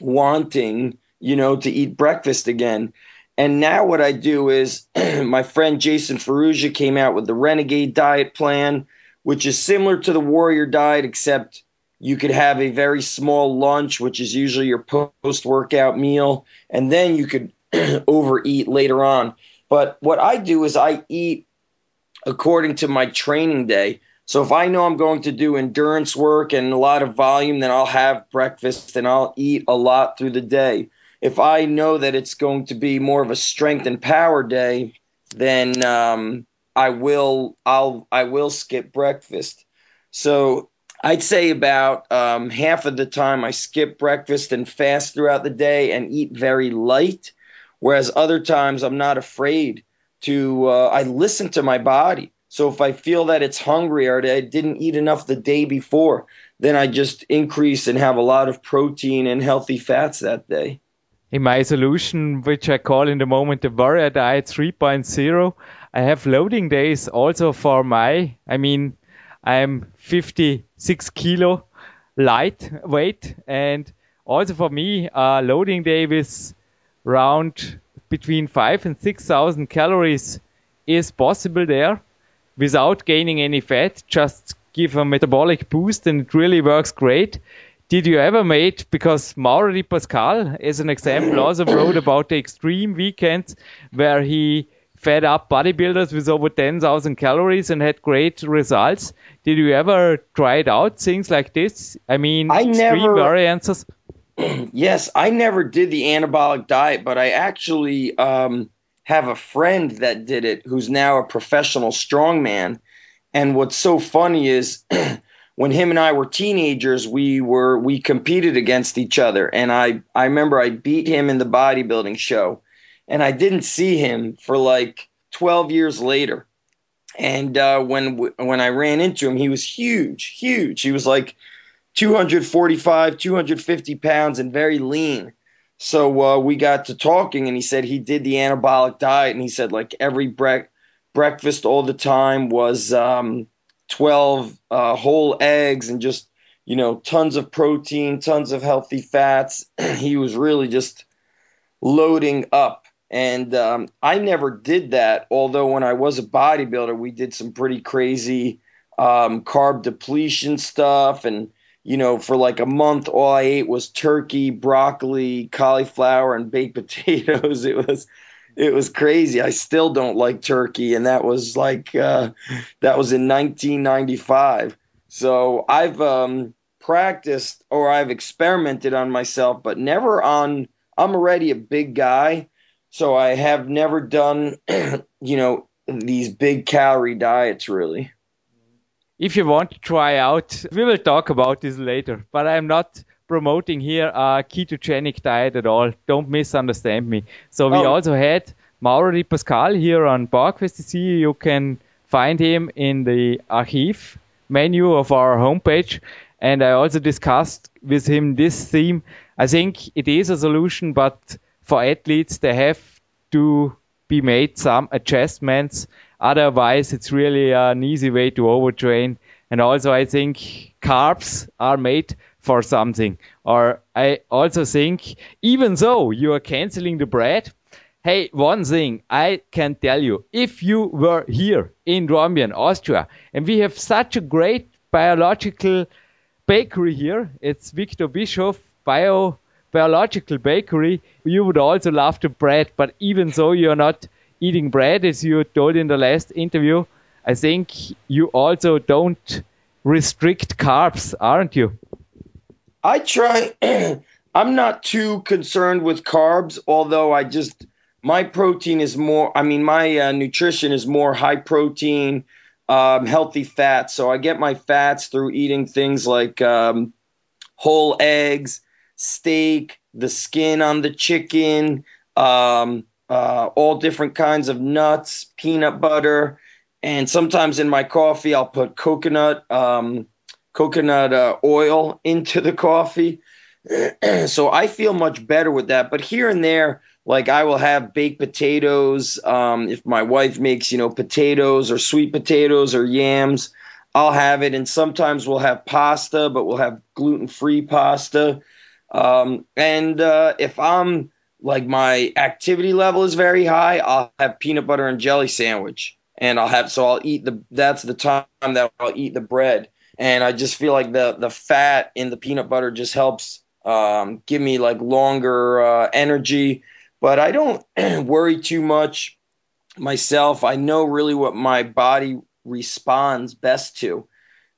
wanting, you know, to eat breakfast again. And now what I do is my friend Jason Ferruggia came out with the Renegade Diet Plan, which is similar to the Warrior Diet, except you could have a very small lunch, which is usually your post workout meal, and then you could overeat later on. But what I do is I eat according to my training day. So if I know I'm going to do endurance work and a lot of volume, then I'll have breakfast and I'll eat a lot through the day if I know that it's going to be more of a strength and power day, then um, I will I'll I will skip breakfast. So I'd say about um, half of the time I skip breakfast and fast throughout the day and eat very light, whereas other times I'm not afraid to. Uh, I listen to my body. So if I feel that it's hungry or I didn't eat enough the day before, then I just increase and have a lot of protein and healthy fats that day. In my solution, which I call in the moment the Warrior Diet 3.0, I have loading days also for my, I mean, I'm 56 kilo light weight, and also for me, a loading day with around between five and 6,000 calories is possible there without gaining any fat, just give a metabolic boost, and it really works great did you ever made because Mauro Pasquale, as an example, also wrote about the extreme weekends where he fed up bodybuilders with over 10,000 calories and had great results. Did you ever try it out, things like this? I mean, I extreme never, variances? yes, I never did the anabolic diet, but I actually um, have a friend that did it who's now a professional strongman. And what's so funny is when him and I were teenagers, we were we competed against each other, and I I remember I beat him in the bodybuilding show, and I didn't see him for like twelve years later. And uh, when when I ran into him, he was huge, huge. He was like 245, 250 pounds, and very lean. So uh, we got to talking, and he said he did the anabolic diet, and he said like every bre- breakfast all the time was. Um, 12 uh, whole eggs and just you know tons of protein tons of healthy fats he was really just loading up and um, i never did that although when i was a bodybuilder we did some pretty crazy um, carb depletion stuff and you know for like a month all i ate was turkey broccoli cauliflower and baked potatoes it was it was crazy. I still don't like turkey, and that was like uh, that was in 1995. So I've um, practiced or I've experimented on myself, but never on. I'm already a big guy, so I have never done, you know, these big calorie diets really. If you want to try out, we will talk about this later. But I'm not promoting here a ketogenic diet at all. Don't misunderstand me. So we oh. also had Mauro Di Pasquale here on PowerQuest You can find him in the archive menu of our homepage. And I also discussed with him this theme. I think it is a solution, but for athletes, they have to be made some adjustments. Otherwise, it's really an easy way to overtrain. And also, I think carbs are made for something. Or I also think, even though you are canceling the bread, hey, one thing I can tell you, if you were here in Dornbirn, Austria, and we have such a great biological bakery here, it's Victor Bischoff Bio Biological Bakery, you would also love the bread, but even though you're not eating bread, as you told in the last interview, I think you also don't restrict carbs, aren't you? I try. I'm not too concerned with carbs, although I just my protein is more. I mean, my uh, nutrition is more high protein, um, healthy fats. So I get my fats through eating things like um, whole eggs, steak, the skin on the chicken, um, uh, all different kinds of nuts, peanut butter, and sometimes in my coffee I'll put coconut um, coconut uh, oil into the coffee. so I feel much better with that. But here and there, like I will have baked potatoes. Um, if my wife makes, you know, potatoes or sweet potatoes or yams, I'll have it. And sometimes we'll have pasta, but we'll have gluten free pasta. Um, and uh, if I'm like my activity level is very high, I'll have peanut butter and jelly sandwich. And I'll have so I'll eat the that's the time that I'll eat the bread. And I just feel like the the fat in the peanut butter just helps um, give me like longer uh, energy but I don't worry too much myself. I know really what my body responds best to.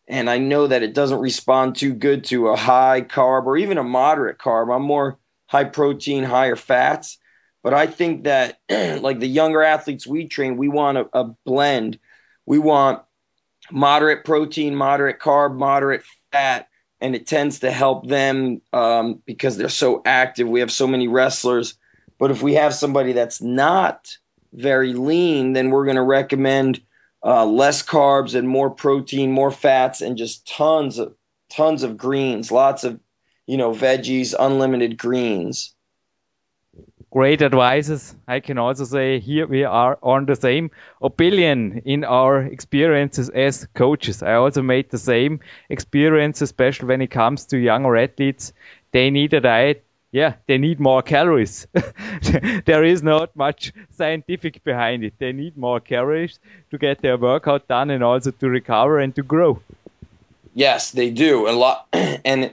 And I know that it doesn't respond too good to a high carb or even a moderate carb. I'm more high protein, higher fats. But I think that, like the younger athletes we train, we want a, a blend. We want moderate protein, moderate carb, moderate fat. And it tends to help them um, because they're so active. We have so many wrestlers but if we have somebody that's not very lean, then we're going to recommend uh, less carbs and more protein, more fats, and just tons of tons of greens, lots of you know veggies, unlimited greens. Great advices. I can also say here we are on the same opinion in our experiences as coaches. I also made the same experience, especially when it comes to younger athletes. They need a diet yeah, they need more calories. there is not much scientific behind it. They need more calories to get their workout done and also to recover and to grow. Yes, they do. A lot and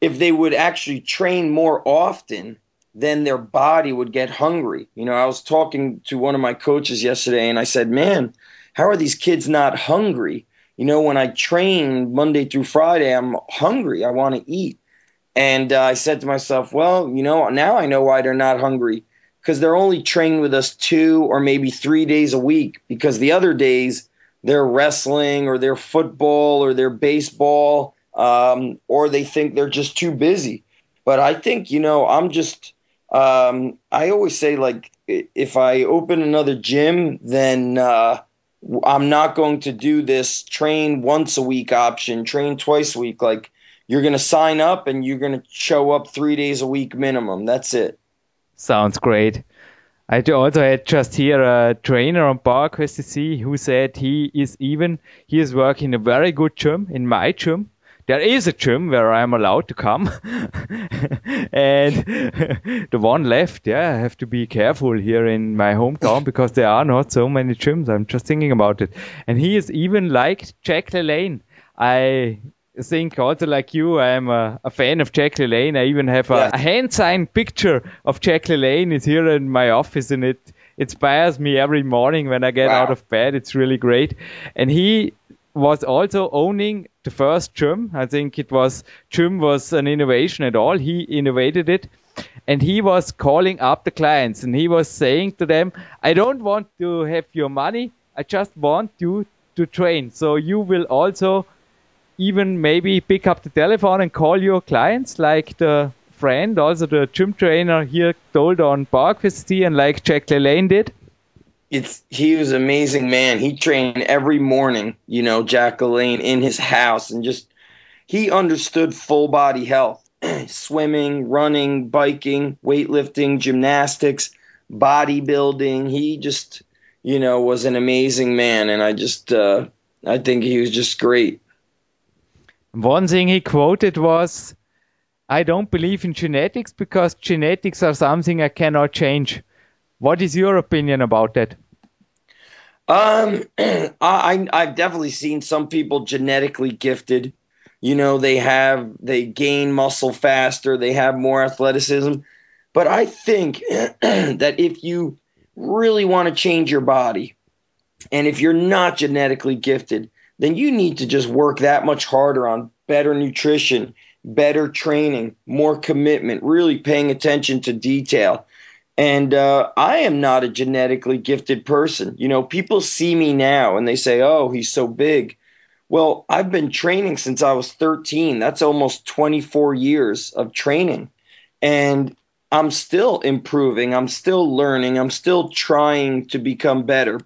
if they would actually train more often, then their body would get hungry. You know, I was talking to one of my coaches yesterday and I said, "Man, how are these kids not hungry?" You know, when I train Monday through Friday, I'm hungry. I want to eat. And uh, I said to myself, well, you know, now I know why they're not hungry because they're only trained with us two or maybe three days a week because the other days they're wrestling or they're football or they're baseball um, or they think they're just too busy. But I think, you know, I'm just, um, I always say, like, if I open another gym, then uh, I'm not going to do this train once a week option, train twice a week. Like, you're going to sign up and you're going to show up three days a week minimum. That's it. Sounds great. I also had just here a trainer on PowerQuest CC who said he is even he is working a very good gym in my gym. There is a gym where I'm allowed to come, and the one left, yeah, I have to be careful here in my hometown because there are not so many gyms. I'm just thinking about it, and he is even like Jack LaLanne. I think also like you, I'm a, a fan of Jack LaLanne. I even have a, yeah. a hand signed picture of Jack LaLanne is here in my office, and it inspires me every morning when I get wow. out of bed. It's really great. And he was also owning the first gym. I think it was gym was an innovation at all. He innovated it. And he was calling up the clients and he was saying to them, I don't want to have your money. I just want you to train. So you will also even maybe pick up the telephone and call your clients like the friend, also the gym trainer here told on PowerQuest and like Jack LaLanne did? It's he was an amazing man. He trained every morning, you know, Jack LaLanne in his house and just he understood full body health. Swimming, running, biking, weightlifting, gymnastics, bodybuilding. He just, you know, was an amazing man and I just uh I think he was just great. One thing he quoted was, I don't believe in genetics because genetics are something I cannot change. What is your opinion about that? Um, I I've definitely seen some people genetically gifted. You know, they have they gain muscle faster, they have more athleticism. But I think that if you really want to change your body, and if you're not genetically gifted, then you need to just work that much harder on better nutrition, better training, more commitment, really paying attention to detail. And uh, I am not a genetically gifted person. You know, people see me now and they say, oh, he's so big. Well, I've been training since I was 13. That's almost 24 years of training. And I'm still improving. I'm still learning. I'm still trying to become better.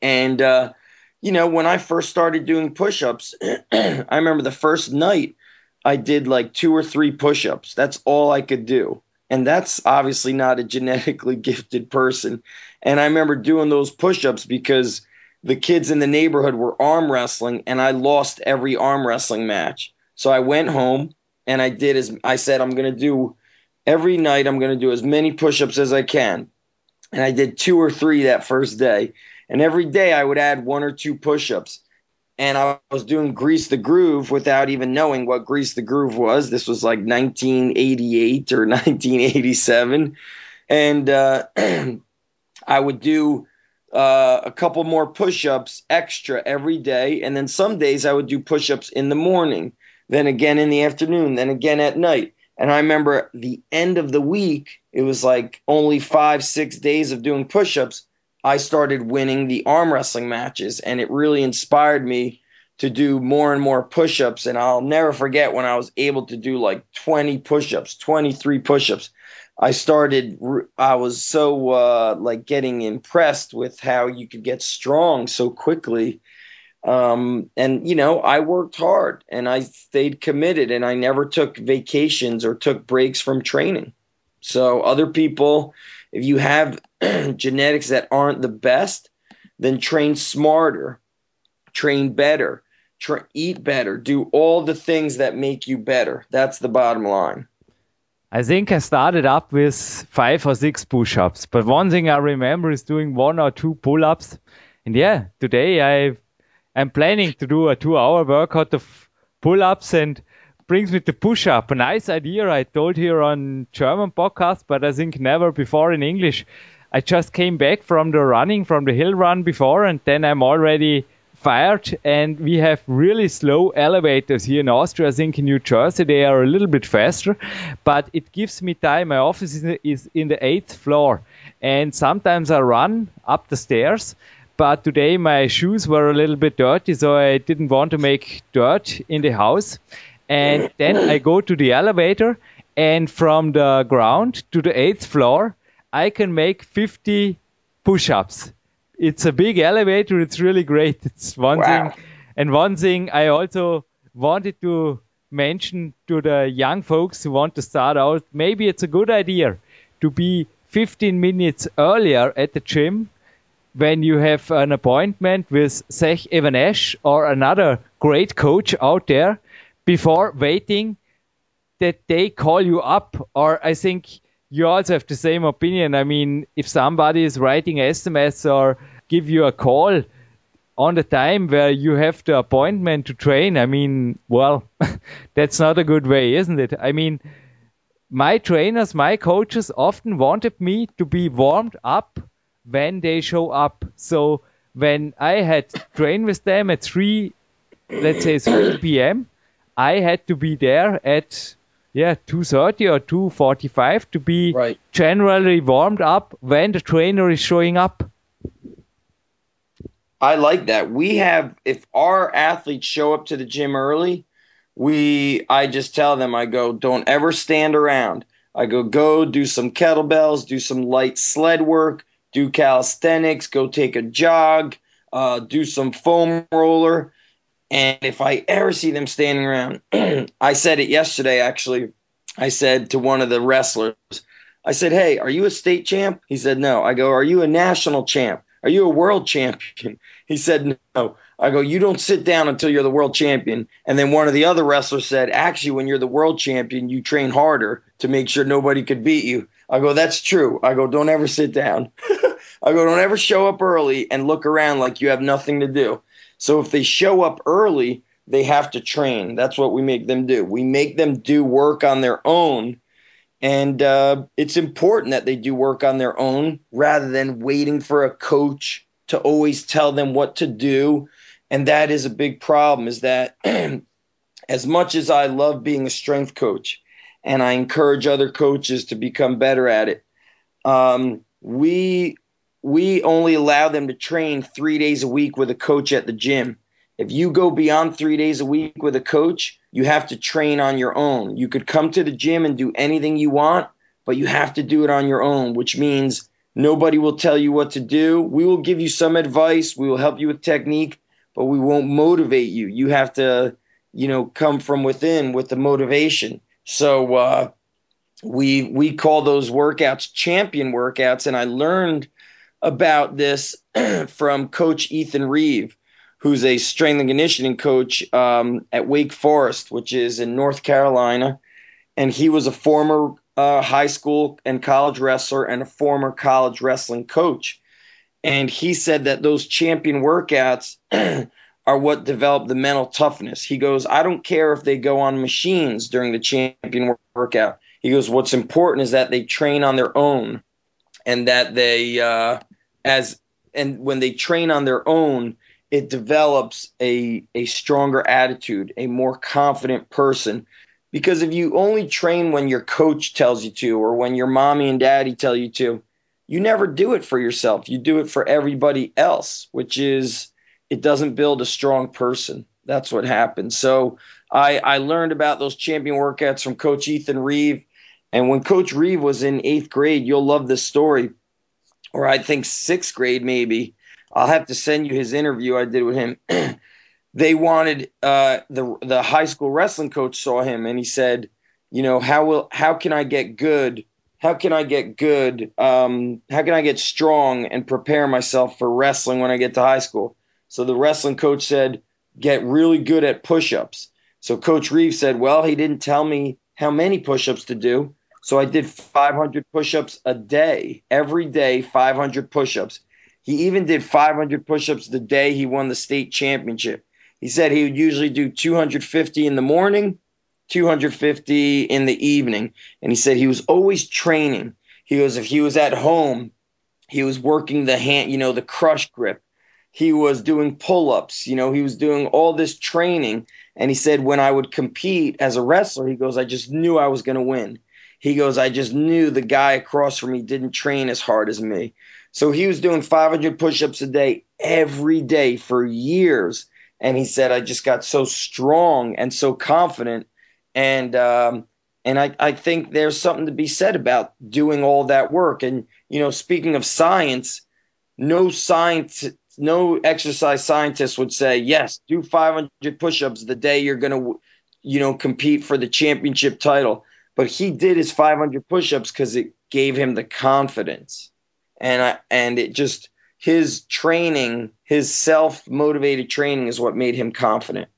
And, uh, you know, when I first started doing push ups, I remember the first night I did like two or three push ups. That's all I could do. And that's obviously not a genetically gifted person. And I remember doing those push ups because the kids in the neighborhood were arm wrestling and I lost every arm wrestling match. So I went home and I did as I said, I'm going to do every night, I'm going to do as many push ups as I can. And I did two or three that first day. And every day I would add one or two push ups. And I was doing Grease the Groove without even knowing what Grease the Groove was. This was like 1988 or 1987. And uh, I would do uh, a couple more push ups extra every day. And then some days I would do push ups in the morning, then again in the afternoon, then again at night. And I remember the end of the week, it was like only five, six days of doing push ups. I started winning the arm wrestling matches, and it really inspired me to do more and more push ups. And I'll never forget when I was able to do like 20 push ups, 23 push ups. I started, I was so uh, like getting impressed with how you could get strong so quickly. Um, and, you know, I worked hard and I stayed committed and I never took vacations or took breaks from training. So, other people, if you have genetics that aren't the best, then train smarter, train better, tra- eat better, do all the things that make you better. That's the bottom line. I think I started up with five or six push ups, but one thing I remember is doing one or two pull ups. And yeah, today I I'm planning to do a two hour workout of pull ups and brings me to push up. A nice idea I told here on German podcast, but I think never before in English. I just came back from the running, from the hill run before, and then I'm already fired and we have really slow elevators here in Austria. I think in New Jersey they are a little bit faster, but it gives me time. My office is in the eighth floor and sometimes I run up the stairs. But today my shoes were a little bit dirty, so I didn't want to make dirt in the house. And then I go to the elevator, and from the ground to the eighth floor, I can make 50 push ups it's a big elevator. It's really great. It's one wow. thing. And one thing I also wanted to mention to the young folks who want to start out, maybe it's a good idea to be 15 minutes earlier at the gym when you have an appointment with Zach Even-Esh or another great coach out there before waiting that they call you up. Or I think you also have the same opinion. I mean, if somebody is writing SMS or give you a call on the time where you have the appointment to train, I mean, well, that's not a good way, isn't it? I mean, my trainers, my coaches often wanted me to be warmed up when they show up. So when I had trained with them at 3, let's say 3 p.m., I had to be there at yeah 2:30 or 2:45 to be right. generally warmed up when the trainer is showing up. I like that. We have if our athletes show up to the gym early, we I just tell them I go don't ever stand around. I go go do some kettlebells, do some light sled work, do calisthenics, go take a jog, uh, do some foam roller, and if I ever see them standing around, I said it yesterday actually. I said to one of the wrestlers, I said, Hey, are you a state champ? He said, No. I go, Are you a national champ? Are you a world champion? He said, No. I go, You don't sit down until you're the world champion. And then one of the other wrestlers said, Actually, when you're the world champion, you train harder to make sure nobody could beat you. I go, That's true. I go, Don't ever sit down. I go, Don't ever show up early and look around like you have nothing to do. So if they show up early, they have to train. That's what we make them do. We make them do work on their own. And uh, it's important that they do work on their own rather than waiting for a coach to always tell them what to do. And that is a big problem is that as much as I love being a strength coach and I encourage other coaches to become better at it, um, we we only allow them to train three days a week with a coach at the gym. If you go beyond three days a week with a coach, you have to train on your own. You could come to the gym and do anything you want, but you have to do it on your own, which means nobody will tell you what to do. We will give you some advice, we will help you with technique, but we won't motivate you. You have to, you know, come from within with the motivation. So, uh, we we call those workouts champion workouts, and I learned about this from Coach Ethan Reeve, who's a strength and conditioning coach um, at Wake Forest, which is in North Carolina, and he was a former uh, high school and college wrestler and a former college wrestling coach. And he said that those champion workouts are what develop the mental toughness. He goes, I don't care if they go on machines during the champion workout. He goes, what's important is that they train on their own and that they, uh, as, and when they train on their own, it develops a, a stronger attitude, a more confident person. Because if you only train when your coach tells you to or when your mommy and daddy tell you to, you never do it for yourself. You do it for everybody else, which is it doesn't build a strong person. That's what happens. So I, I learned about those champion workouts from Coach Ethan Reeve. And when Coach Reeve was in eighth grade, you'll love this story, or I think sixth grade maybe. I'll have to send you his interview I did with him. they wanted uh, the the high school wrestling coach saw him and he said, you know, how will how can I get good how can I get good? Um, how can I get strong and prepare myself for wrestling when I get to high school? So the wrestling coach said, get really good at push ups. So Coach Reeves said, well, he didn't tell me how many push ups to do. So I did 500 push ups a day, every day, 500 push ups. He even did 500 push ups the day he won the state championship. He said he would usually do 250 in the morning 250 in the evening. And he said he was always training. He goes, if he was at home, he was working the hand, you know, the crush grip. He was doing pull ups, you know, he was doing all this training. And he said, when I would compete as a wrestler, he goes, I just knew I was going to win. He goes, I just knew the guy across from me didn't train as hard as me. So he was doing 500 push ups a day every day for years. And he said, I just got so strong and so confident and um, and I, I think there's something to be said about doing all that work. And you know, speaking of science, no science, no exercise scientist would say yes, do 500 push-ups the day you're going to, you know, compete for the championship title. But he did his 500 push-ups because it gave him the confidence, and I and it just his training, his self-motivated training, is what made him confident.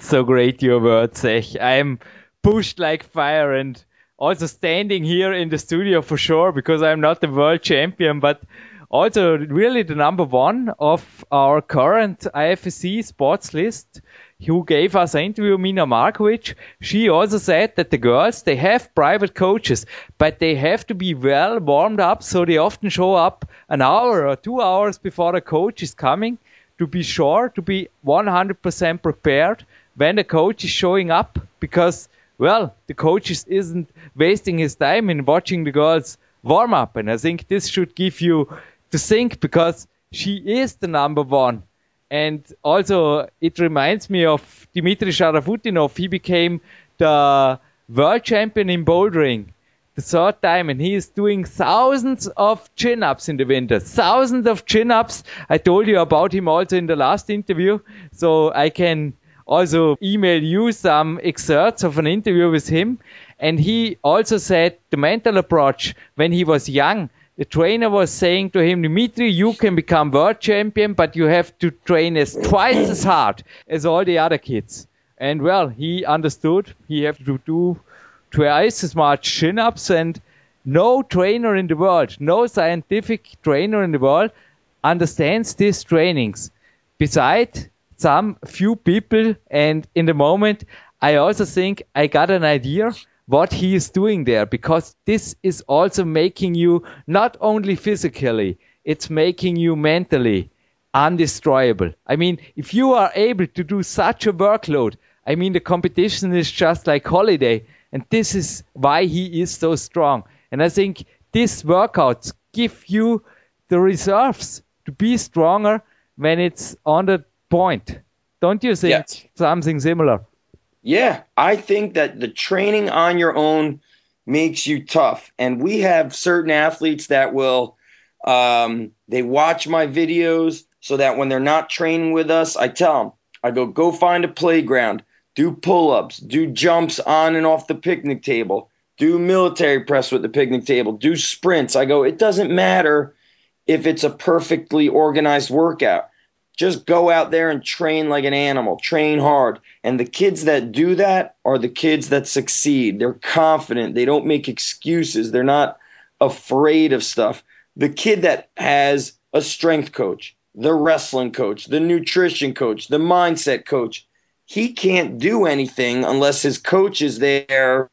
So great your words, Zach. I'm pushed like fire and also standing here in the studio for sure because I'm not the world champion, but also really the number one of our current IFSC sports list who gave us an interview, Mina Markovic, she also said that the girls, they have private coaches, but they have to be well warmed up. So they often show up an hour or two hours before the coach is coming to be sure to be 100% prepared when the coach is showing up because well the coach is, isn't wasting his time in watching the girls warm up and i think this should give you to think because she is the number one and also it reminds me of Dmitry Sharafutdinov. He became the world champion in bouldering the third time and he is doing thousands of chin-ups in the winter. Thousands of chin-ups. I told you about him also in the last interview. So I can also email you some excerpts of an interview with him. And he also said the mental approach when he was young. The trainer was saying to him, Dimitri, you can become world champion, but you have to train as twice as hard as all the other kids. And well, he understood he have to do twice as much chin-ups and no trainer in the world, no scientific trainer in the world understands these trainings. Besides, some few people and in the moment I also think I got an idea what he is doing there because this is also making you not only physically it's making you mentally undestroyable. I mean, if you are able to do such a workload, I mean, the competition is just like holiday, and this is why he is so strong. And I think these workouts give you the reserves to be stronger when it's on the point. Don't you think yeah. something similar? Yeah, I think that the training on your own makes you tough. And we have certain athletes that will um, they watch my videos so that when they're not training with us, I tell them, I go, go find a playground, do pull ups, do jumps on and off the picnic table, do military press with the picnic table, do sprints. I go, it doesn't matter if it's a perfectly organized workout. Just go out there and train like an animal, train hard. And the kids that do that are the kids that succeed. They're confident, they don't make excuses, they're not afraid of stuff. The kid that has a strength coach, the wrestling coach, the nutrition coach, the mindset coach, he can't do anything unless his coach is there,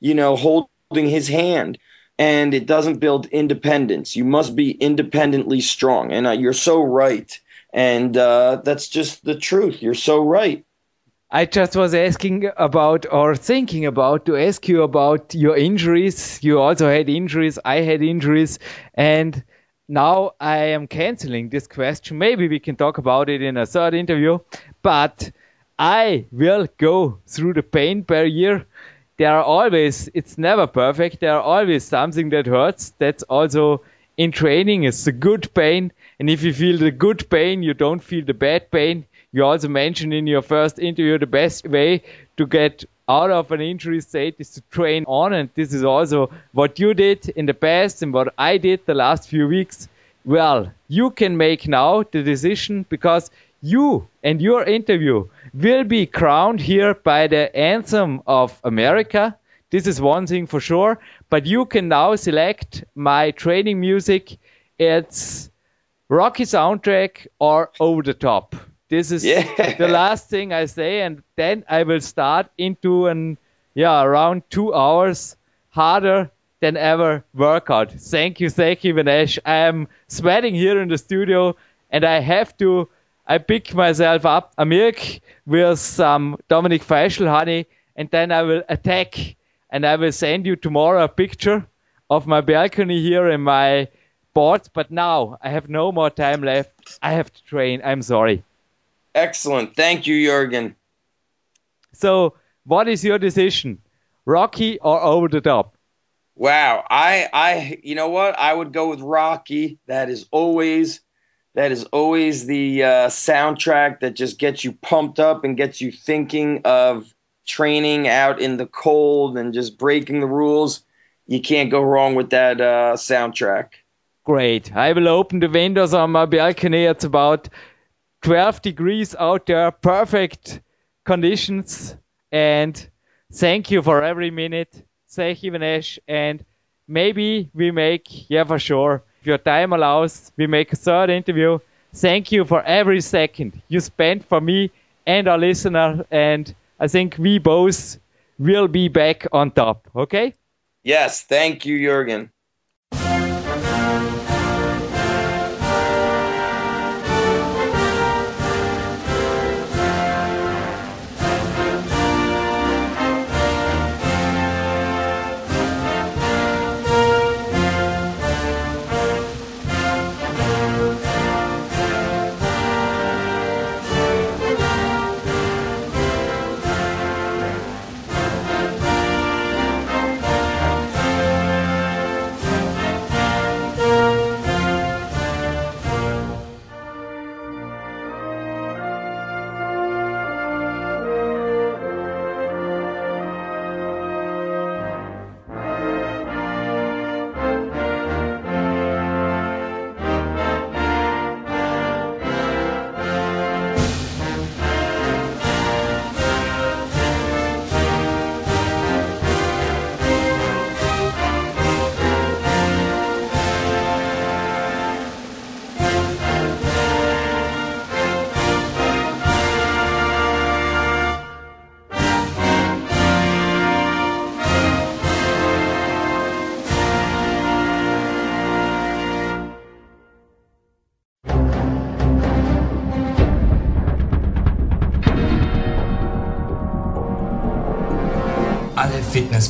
you know, holding his hand. And it doesn't build independence. You must be independently strong. And uh, you're so right. And uh, that's just the truth. You're so right. I just was asking about or thinking about to ask you about your injuries. You also had injuries. I had injuries. And now I am canceling this question. Maybe we can talk about it in a third interview. But I will go through the pain barrier. There are always, it's never perfect. There are always something that hurts. That's also in training. It's a good pain. And if you feel the good pain, you don't feel the bad pain. You also mentioned in your first interview the best way to get out of an injury state is to train on. And this is also what you did in the past and what I did the last few weeks. Well, you can make now the decision because you and your interview will be crowned here by the Anthem of America. This is one thing for sure. But you can now select my training music. It's Rocky soundtrack or over the top. This is Yeah. the last thing I say, and then I will start into an yeah around two hours harder than ever workout. Thank you, thank you, Vinesh. I am sweating here in the studio, and I have to. I pick myself up a milk with some Dominic Feischl honey, and then I will attack, and I will send you tomorrow a picture of my balcony here in my boards. But now I have no more time left. I have to train. I'm sorry. Excellent. Thank you, Jurgen. So, what is your decision? Rocky or over the top? Wow. I I you know what? I would go with Rocky. That is always that is always the uh, soundtrack that just gets you pumped up and gets you thinking of training out in the cold and just breaking the rules. You can't go wrong with that uh, soundtrack. Great. I will open the windows on my balcony. It's about 12 degrees out there. Perfect conditions. And thank you for every minute. Thank you, Vinesh. And maybe we make, yeah, for sure, if your time allows, we make a third interview. Thank you for every second you spent for me and our listener. And I think we both will be back on top. Okay? Yes, thank you, Jurgen.